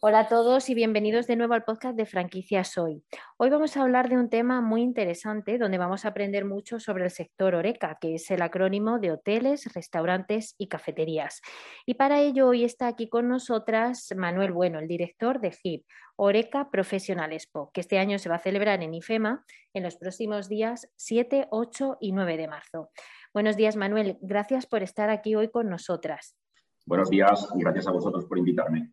Hola a todos y bienvenidos de nuevo al podcast de Franquicias Hoy. Hoy vamos a hablar de un tema muy interesante donde vamos a aprender mucho sobre el sector Oreca, que es el acrónimo de hoteles, restaurantes y cafeterías. Y para ello hoy está aquí con nosotras Manuel Bueno, el director de HIP, Oreca Professional Expo, que este año se va a celebrar en IFEMA en los próximos días 7, 8 y 9 de marzo. Buenos días, Manuel. Gracias por estar aquí hoy con nosotras. Buenos días y gracias a vosotros por invitarme.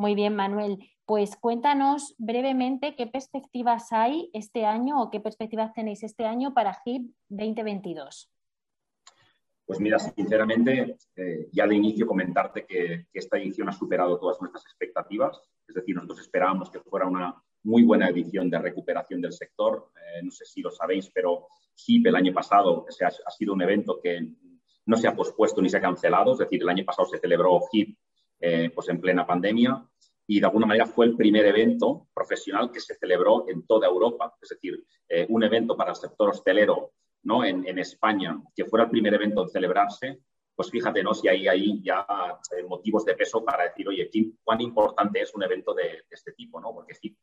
Muy bien, Manuel. Pues cuéntanos brevemente qué perspectivas hay este año o qué perspectivas tenéis este año para HIP 2022. Pues mira, sinceramente, eh, ya de inicio comentarte que, esta edición ha superado todas nuestras expectativas. Es decir, nosotros esperábamos que fuera una muy buena edición de recuperación del sector. Eh, no sé si lo sabéis, pero HIP el año pasado ha, sido un evento que no se ha pospuesto ni se ha cancelado. Es decir, el año pasado se celebró HIP eh, pues en plena pandemia y de alguna manera fue el primer evento profesional que se celebró en toda Europa. Es decir, eh, un evento para el sector hostelero ¿no? En, España que fuera el primer evento en celebrarse, pues fíjate ¿no? si hay ahí ya eh, motivos de peso para decir, oye, cuán importante es un evento de, este tipo, ¿no? porque sí,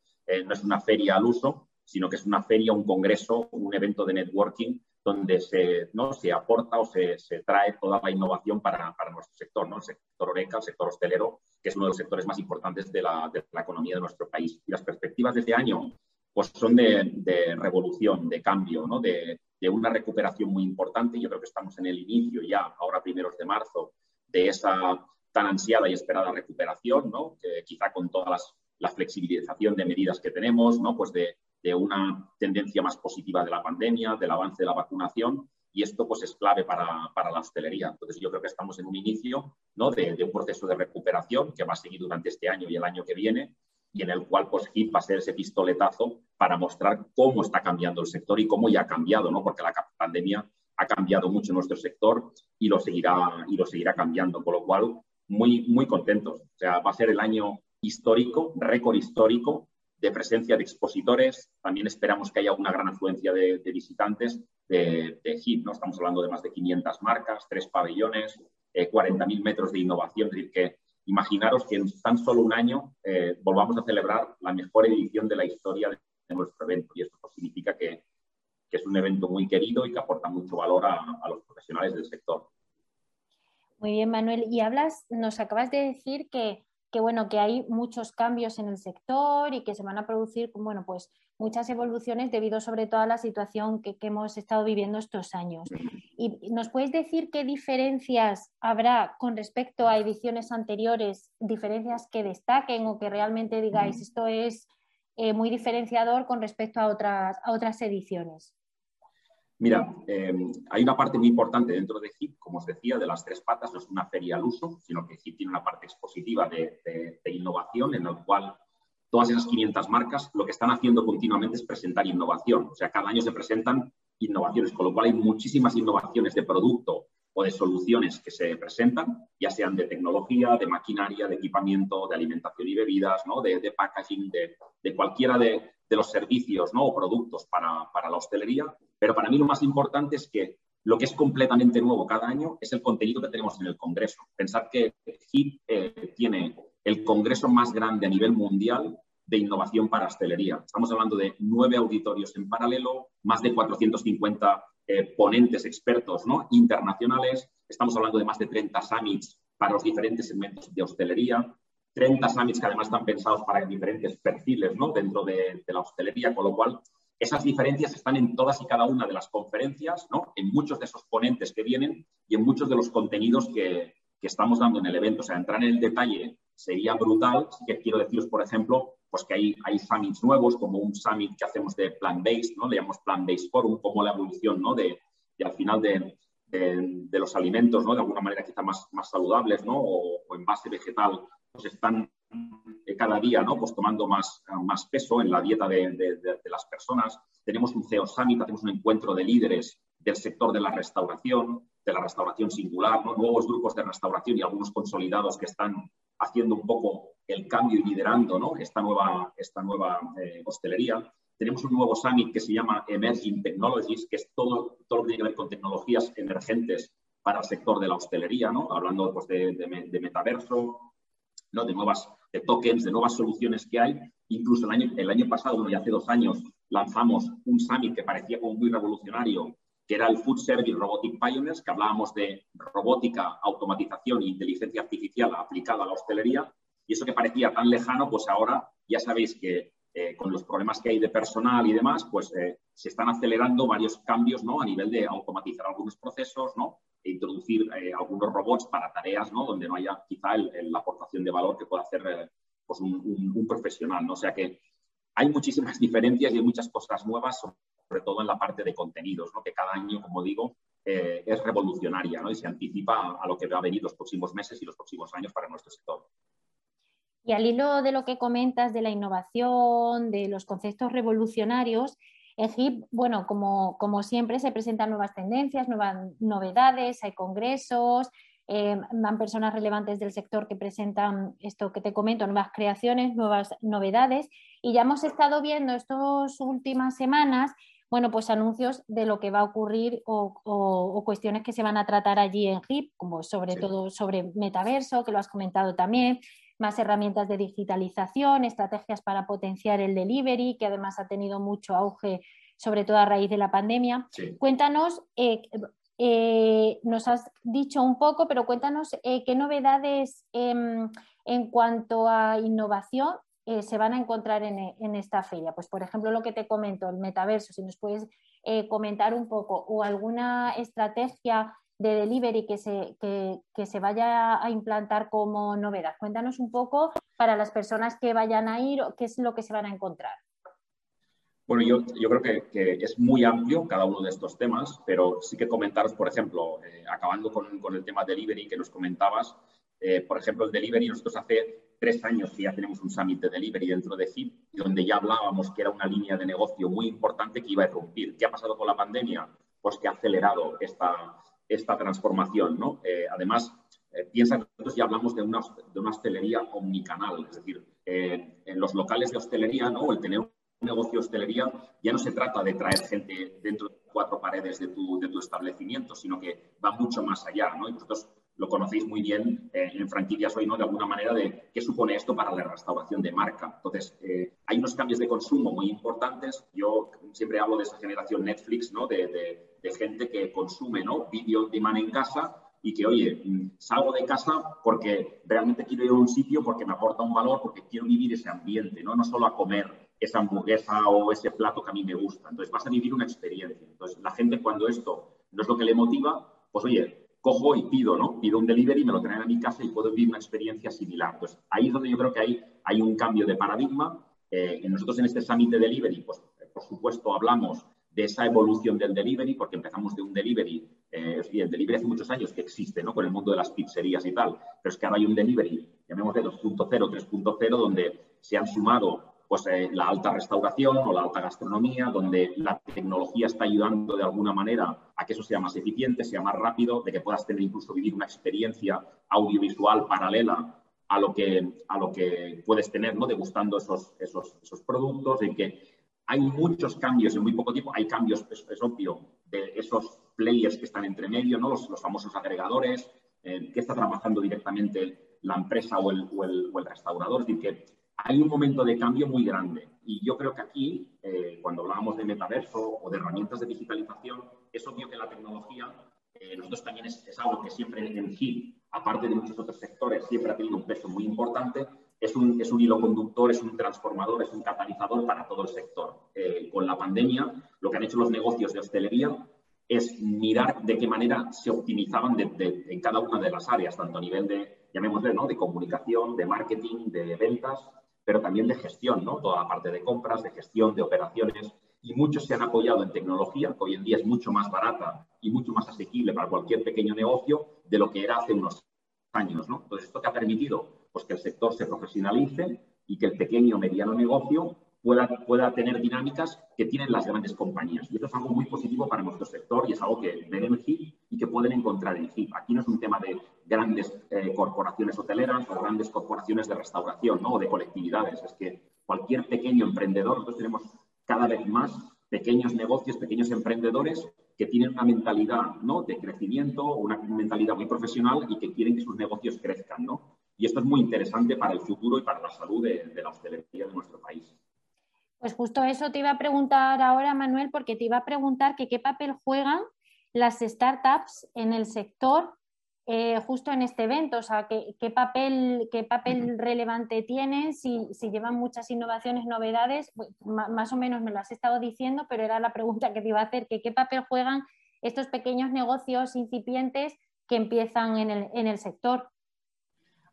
no es una feria al uso, sino que es una feria, un congreso, un evento de networking donde se, ¿no? se aporta o se, trae toda la innovación para, nuestro sector, ¿no? el sector Oreca, el sector hostelero, que es uno de los sectores más importantes de la, economía de nuestro país. Y las perspectivas de este año pues son de, revolución, de cambio, ¿no? de, una recuperación muy importante. Yo creo que estamos en el inicio ya, ahora primeros de marzo, de esa tan ansiada y esperada recuperación, ¿no? quizá con toda la flexibilización de medidas que tenemos, ¿no? pues de, de una tendencia más positiva de la pandemia, del avance de la vacunación, y esto pues es clave para, la hostelería. Entonces yo creo que estamos en un inicio ¿no? de, un proceso de recuperación que va a seguir durante este año y el año que viene, y en el cual pues HIP va a ser ese pistoletazo para mostrar cómo está cambiando el sector y cómo ya ha cambiado, ¿no? porque la pandemia ha cambiado mucho nuestro sector y lo seguirá, y lo seguirá cambiando, con lo cual muy, muy contentos. O sea, va a ser el año histórico, récord histórico de presencia de expositores. También esperamos que haya una gran afluencia de, visitantes de, de, HIP. ¿no? Estamos hablando de más de 500 marcas, tres pabellones, 40.000 eh, metros de innovación. Es decir, que imaginaros que en tan solo un año eh, volvamos a celebrar la mejor edición de la historia de, nuestro evento. Y esto pues, significa que, es un evento muy querido y que aporta mucho valor a, a los profesionales del sector. Muy bien, Manuel. Y hablas, nos acabas de decir que que bueno, que hay muchos cambios en el sector y que se van a producir, bueno, pues muchas evoluciones debido sobre todo a la situación que, hemos estado viviendo estos años. ¿Y nos puedes decir qué diferencias habrá con respecto a ediciones anteriores, diferencias que destaquen o que realmente digáis esto es eh, muy diferenciador con respecto a otras, a otras ediciones? Mira, eh, hay una parte muy importante dentro de HIP, como os decía, de las tres patas, no es una feria al uso, sino que HIP tiene una parte expositiva de, innovación en la cual todas esas 500 marcas lo que están haciendo continuamente es presentar innovación. O sea, cada año se presentan innovaciones, con lo cual hay muchísimas innovaciones de producto o de soluciones que se presentan, ya sean de tecnología, de maquinaria, de equipamiento, de alimentación y bebidas, ¿no? de, packaging, de, cualquiera de, los servicios ¿no? o productos para, para la hostelería pero para mí lo más importante es que lo que es completamente nuevo cada año es el contenido que tenemos en el Congreso. Pensad que HIP eh, tiene el Congreso más grande a nivel mundial de innovación para hostelería. Estamos hablando de nueve auditorios en paralelo, más de 450 eh, ponentes expertos ¿no? internacionales. Estamos hablando de más de 30 summits para los diferentes segmentos de hostelería. 30 summits que además están pensados para diferentes perfiles ¿no? dentro de, de la hostelería, con lo cual esas diferencias están en todas y cada una de las conferencias, ¿no? en muchos de esos ponentes que vienen y en muchos de los contenidos que, estamos dando en el evento. O sea, entrar en el detalle sería brutal. Sí que quiero deciros, por ejemplo, pues que hay, hay summits nuevos, como un summit que hacemos de plant-based, ¿no? le llamamos plant-based forum, como la evolución ¿no? de, al final de, los alimentos, ¿no? de alguna manera quizá más, más saludables ¿no? o, o en base vegetal, están cada día ¿no? pues tomando más, más peso en la dieta de, las personas. Tenemos un CEO Summit, tenemos un encuentro de líderes del sector de la restauración, de la restauración singular, nuevos grupos de restauración y algunos consolidados que están haciendo un poco el cambio y liderando ¿no? esta nueva, esta nueva eh, hostelería. Tenemos un nuevo summit que se llama Emerging Technologies, que es todo, todo lo que tiene que ver con tecnologías emergentes para el sector de la hostelería, ¿no? hablando pues, de, de, metaverso, ¿no? de nuevas de tokens, de nuevas soluciones que hay. Incluso el año, el año pasado, bueno, ya hace dos años, lanzamos un summit que parecía como muy revolucionario, que era el Food Service Robotic Pioneers, que hablábamos de robótica, automatización e inteligencia artificial aplicada a la hostelería. Y eso que parecía tan lejano, pues ahora ya sabéis que eh, con los problemas que hay de personal y demás, pues eh, se están acelerando varios cambios ¿no? a nivel de automatizar algunos procesos, ¿no? E introducir eh, algunos robots para tareas ¿no? donde no haya quizá la aportación de valor que pueda hacer pues un, profesional. ¿no? O sea que hay muchísimas diferencias y hay muchas cosas nuevas, sobre todo en la parte de contenidos, ¿no? que cada año, como digo, es revolucionaria ¿no? y se anticipa a lo que va a venir los próximos meses y los próximos años para nuestro sector. Y al hilo de lo que comentas de la innovación, de los conceptos revolucionarios, en HIP, bueno, como, como siempre, se presentan nuevas tendencias, nuevas novedades, hay congresos, eh, van personas relevantes del sector que presentan esto que te comento, nuevas creaciones, nuevas novedades. Y ya hemos estado viendo estas últimas semanas, bueno, pues anuncios de lo que va a ocurrir o, cuestiones que se van a tratar allí en HIP, como sobre todo sobre metaverso, que lo has comentado también, más herramientas de digitalización, estrategias para potenciar el delivery, que además ha tenido mucho auge, sobre todo a raíz de la pandemia. Cuéntanos, eh, eh, nos has dicho un poco, pero cuéntanos eh, qué novedades em, en cuanto a innovación se van a encontrar en, en, esta feria. Pues, por ejemplo, lo que te comento, el metaverso, si nos puedes comentar un poco, o alguna estrategia de delivery que se, que, se vaya a implantar como novedad. Cuéntanos un poco para las personas que vayan a ir, qué es lo que se van a encontrar. Bueno, yo, yo creo que, que, es muy amplio cada uno de estos temas, pero sí que comentaros, por ejemplo, eh, acabando con, con, el tema delivery que nos comentabas, eh, por ejemplo, el delivery, nosotros hace tres años que ya tenemos un summit de delivery dentro de HIP, donde ya hablábamos que era una línea de negocio muy importante que iba a irrumpir. ¿Qué ha pasado con la pandemia? Pues que ha acelerado esta, esta transformación. ¿no? Eh, además, eh, piensa que nosotros ya hablamos de una, de una hostelería omnicanal, es decir, eh, en los locales de hostelería, ¿no? el tener un negocio de hostelería, ya no se trata de traer gente dentro de cuatro paredes de tu, de tu establecimiento, sino que va mucho más allá. ¿no? Y vosotros lo conocéis muy bien en franquicias hoy, ¿no? De alguna manera, de qué supone esto para la restauración de marca. Entonces, hay unos cambios de consumo muy importantes. Yo siempre hablo de esa generación Netflix, ¿no? de de gente que consume ¿no? vídeo de demand en casa y que, oye, mm, salgo de casa porque realmente quiero ir a un sitio porque me aporta un valor, porque quiero vivir ese ambiente, ¿no? No solo a comer esa hamburguesa o ese plato que a mí me gusta. Entonces vas a vivir una experiencia. Entonces la gente cuando esto no es lo que le motiva, pues oye, cojo y pido, ¿no? Pido un delivery, me lo traen a mi casa y puedo vivir una experiencia similar. Entonces ahí es donde yo creo que hay, hay un cambio de paradigma. Eh, nosotros en este summit de delivery, pues por supuesto hablamos de esa evolución del delivery, porque empezamos de un delivery, eh, el delivery hace muchos años que existe, ¿no? Con el mundo de las pizzerías y tal, pero es que ahora hay un delivery, llamémosle 2.0, 3.0, donde se han sumado pues, eh, la alta restauración o la alta gastronomía, donde la tecnología está ayudando de alguna manera a que eso sea más eficiente, sea más rápido, de que puedas tener incluso vivir una experiencia audiovisual paralela a lo que, a lo que puedes tener, ¿no? Degustando esos, esos, esos productos, en que hay muchos cambios en muy poco tiempo. Hay cambios, es, obvio, de esos players que están entre medio, ¿no? los, famosos agregadores, eh, que está trabajando directamente la empresa o el, o el, o el restaurador. Es decir, que hay un momento de cambio muy grande. Y yo creo que aquí, eh, cuando hablábamos de metaverso o de herramientas de digitalización, es obvio que la tecnología, eh, nosotros también es, algo que siempre en HIP, aparte de muchos otros sectores, siempre ha tenido un peso muy importante, es un, es hilo conductor, es un transformador, es un catalizador para todo el sector. Eh, con la pandemia, lo que han hecho los negocios de hostelería es mirar de qué manera se optimizaban de, en cada una de las áreas, tanto a nivel de, llamémosle, de comunicación, de marketing, de ventas, pero también de gestión, ¿no? toda la parte de compras, de gestión, de operaciones. Y muchos se han apoyado en tecnología, que hoy en día es mucho más barata y mucho más asequible para cualquier pequeño negocio de lo que era hace unos años. ¿no? Entonces, esto que ha permitido pues que el sector se profesionalice y que el pequeño o mediano negocio pueda, pueda tener dinámicas que tienen las grandes compañías. Y esto es algo muy positivo para nuestro sector y es algo que ven en HIP y que pueden encontrar en HIP. Aquí no es un tema de grandes eh, corporaciones hoteleras o grandes corporaciones de restauración ¿no? o de colectividades. Es que cualquier pequeño emprendedor, nosotros tenemos cada vez más pequeños negocios, pequeños emprendedores que tienen una mentalidad ¿no? de crecimiento, una mentalidad muy profesional y que quieren que sus negocios crezcan. ¿no? y esto es muy interesante para el futuro y para la salud de, la hostelería de nuestro país. Pues justo eso te iba a preguntar ahora, Manuel, porque te iba a preguntar que qué papel juegan las startups en el sector eh, justo en este evento, o sea, qué, papel, qué papel relevante tienen, si, llevan muchas innovaciones, novedades, más o menos me lo has estado diciendo, pero era la pregunta que te iba a hacer, que qué papel juegan estos pequeños negocios incipientes que empiezan en el, en el sector.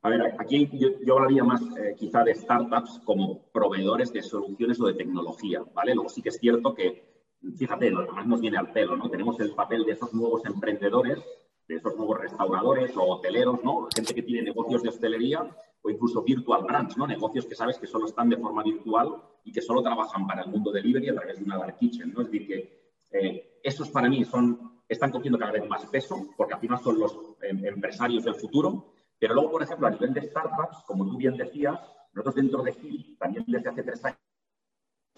A ver, aquí yo, hablaría más eh, quizá de startups como proveedores de soluciones o de tecnología, ¿vale? Luego sí que es cierto que, fíjate, lo que más nos viene al pelo, ¿no? Tenemos el papel de esos nuevos emprendedores, de esos nuevos restauradores o hoteleros, ¿no? Gente que tiene negocios de hostelería o incluso virtual brands, ¿no? Negocios que sabes que solo están de forma virtual y que solo trabajan para el mundo delivery a través de una dark kitchen, ¿no? Es decir, que eh, esos para mí son, están cogiendo cada vez más peso porque al final son los em, empresarios del futuro pero luego, por ejemplo, a nivel de startups, como tú bien decías, nosotros dentro de HIP, también desde hace tres años,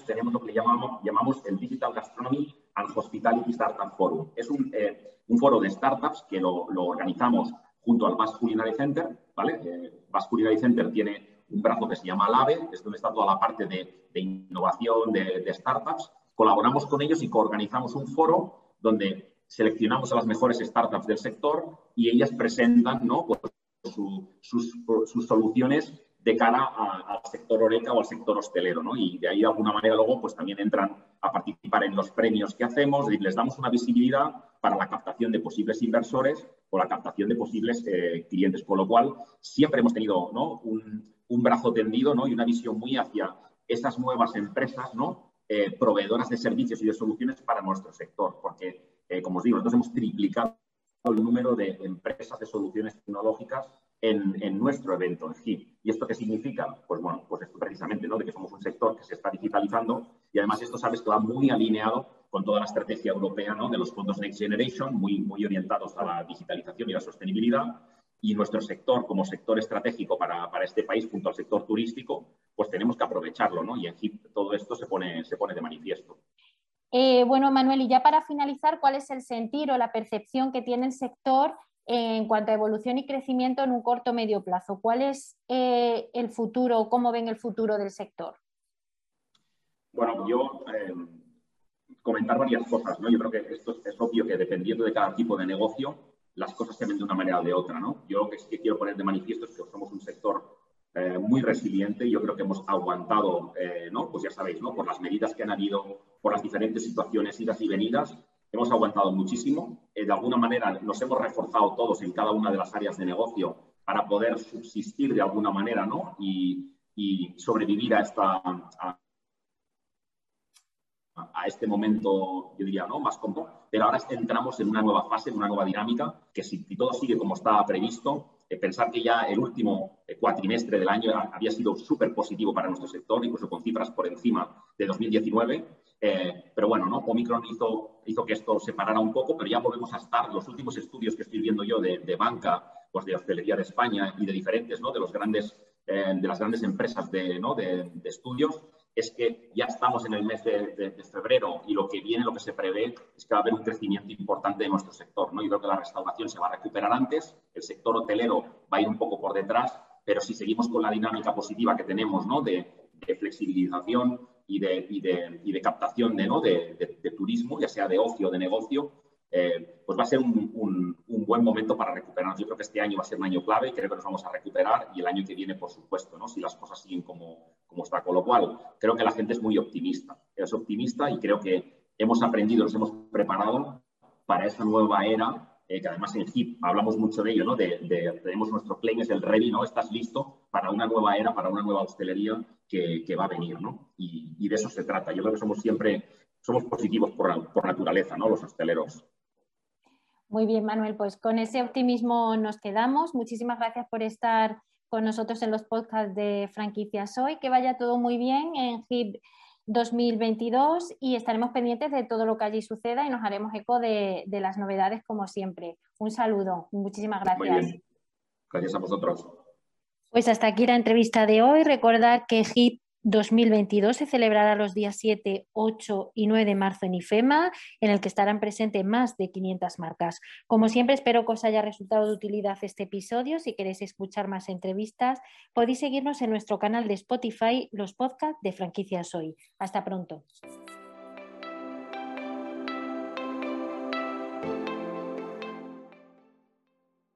tenemos lo que llamamos, llamamos el Digital Gastronomy and Hospitality Startup Forum. Es un, eh, un foro de startups que lo, lo, organizamos junto al Basque Culinary Center, ¿vale? Eh, Culinary Center tiene un brazo que se llama LAVE, es donde está toda la parte de, de innovación, de, de, startups. Colaboramos con ellos y coorganizamos un foro donde seleccionamos a las mejores startups del sector y ellas presentan ¿no? Pues, sus, soluciones de cara al sector oreca o al sector hostelero, ¿no? Y de ahí de alguna manera luego pues también entran a participar en los premios que hacemos les damos una visibilidad para la captación de posibles inversores o la captación de posibles eh, clientes, con lo cual siempre hemos tenido un, brazo tendido ¿no? y una visión muy hacia esas nuevas empresas. Eh, proveedoras de servicios y de soluciones para nuestro sector, porque, eh, como os digo, nosotros hemos triplicado el número de empresas de soluciones tecnológicas en, nuestro evento en HIP. ¿Y esto qué significa? Pues bueno, pues esto precisamente, ¿no? De que somos un sector que se está digitalizando y además esto sabes que va muy alineado con toda la estrategia europea ¿no? de los fondos Next Generation, muy, muy orientados a la digitalización y la sostenibilidad. Y nuestro sector, como sector estratégico para, para este país, junto al sector turístico, pues tenemos que aprovecharlo, ¿no? Y en HIP todo esto se pone, se pone de manifiesto. Eh, bueno, Manuel, y ya para finalizar, ¿cuál es el sentir o la percepción que tiene el sector en cuanto a evolución y crecimiento en un corto medio plazo? ¿Cuál es eh, el futuro, cómo ven el futuro del sector? Bueno, yo eh, comentar varias cosas, ¿no? Yo creo que esto es, obvio que dependiendo de cada tipo de negocio, las cosas se ven de una manera o de otra, ¿no? Yo lo que sí que quiero poner de manifiesto es que somos un sector eh, muy resiliente. Yo creo que hemos aguantado, eh, ¿no? Pues ya sabéis, ¿no? Por las medidas que han habido, por las diferentes situaciones, idas y venidas, hemos aguantado muchísimo. Eh, de alguna manera nos hemos reforzado todos en cada una de las áreas de negocio para poder subsistir de alguna manera, ¿no? Y, sobrevivir a esta, a este momento, yo diría, ¿no? más cómodo. Pero ahora entramos en una nueva fase, en una nueva dinámica, que si todo sigue como estaba previsto, eh, pensar que ya el último eh, cuatrimestre del año había sido súper positivo para nuestro sector, incluso con cifras por encima de 2019. Eh, pero bueno, ¿no? Omicron hizo, hizo que esto se parara un poco, pero ya volvemos a estar, los últimos estudios que estoy viendo yo de, banca, pues de hostelería de España y de diferentes, ¿no? De, los grandes, de las grandes empresas de, ¿no? de, de estudios, es que ya estamos en el mes de, febrero y lo que viene, lo que se prevé, es que va a haber un crecimiento importante de nuestro sector. ¿no? Yo creo que la restauración se va a recuperar antes, el sector hotelero va a ir un poco por detrás, pero si seguimos con la dinámica positiva que tenemos ¿no? de, flexibilización y de, y de, captación ¿no? de, turismo, ya sea de ocio o de negocio, eh, pues va a ser un, buen momento para recuperarnos. Yo creo que este año va a ser un año clave creo que nos vamos a recuperar y el año que viene, por supuesto, ¿no? si las cosas siguen como, como está. Con lo cual, creo que la gente es muy optimista. Es optimista y creo que hemos aprendido, nos hemos preparado para esa nueva era, eh, que además en HIP hablamos mucho de ello, ¿no? De, tenemos nuestro claim, es el ready, ¿no? Estás listo para una nueva era, para una nueva hostelería que, que va a venir, ¿no? Y, y, de eso se trata. Yo creo que somos siempre, somos positivos por, por naturaleza, ¿no? Los hosteleros. Muy bien, Manuel, pues con ese optimismo nos quedamos. Muchísimas gracias por estar con nosotros en los podcasts de franquicias hoy. Que vaya todo muy bien en HIP 2022 y estaremos pendientes de todo lo que allí suceda y nos haremos eco de, las novedades como siempre. Un saludo, muchísimas gracias. Muy bien. Gracias a vosotros. Pues hasta aquí la entrevista de hoy. Recordad que HIP 2022 se celebrará los días 7, 8 y 9 de marzo en IFEMA, en el que estarán presentes más de 500 marcas. Como siempre, espero que os haya resultado de utilidad este episodio. Si queréis escuchar más entrevistas, podéis seguirnos en nuestro canal de Spotify, los podcasts de Franquicias Hoy. Hasta pronto.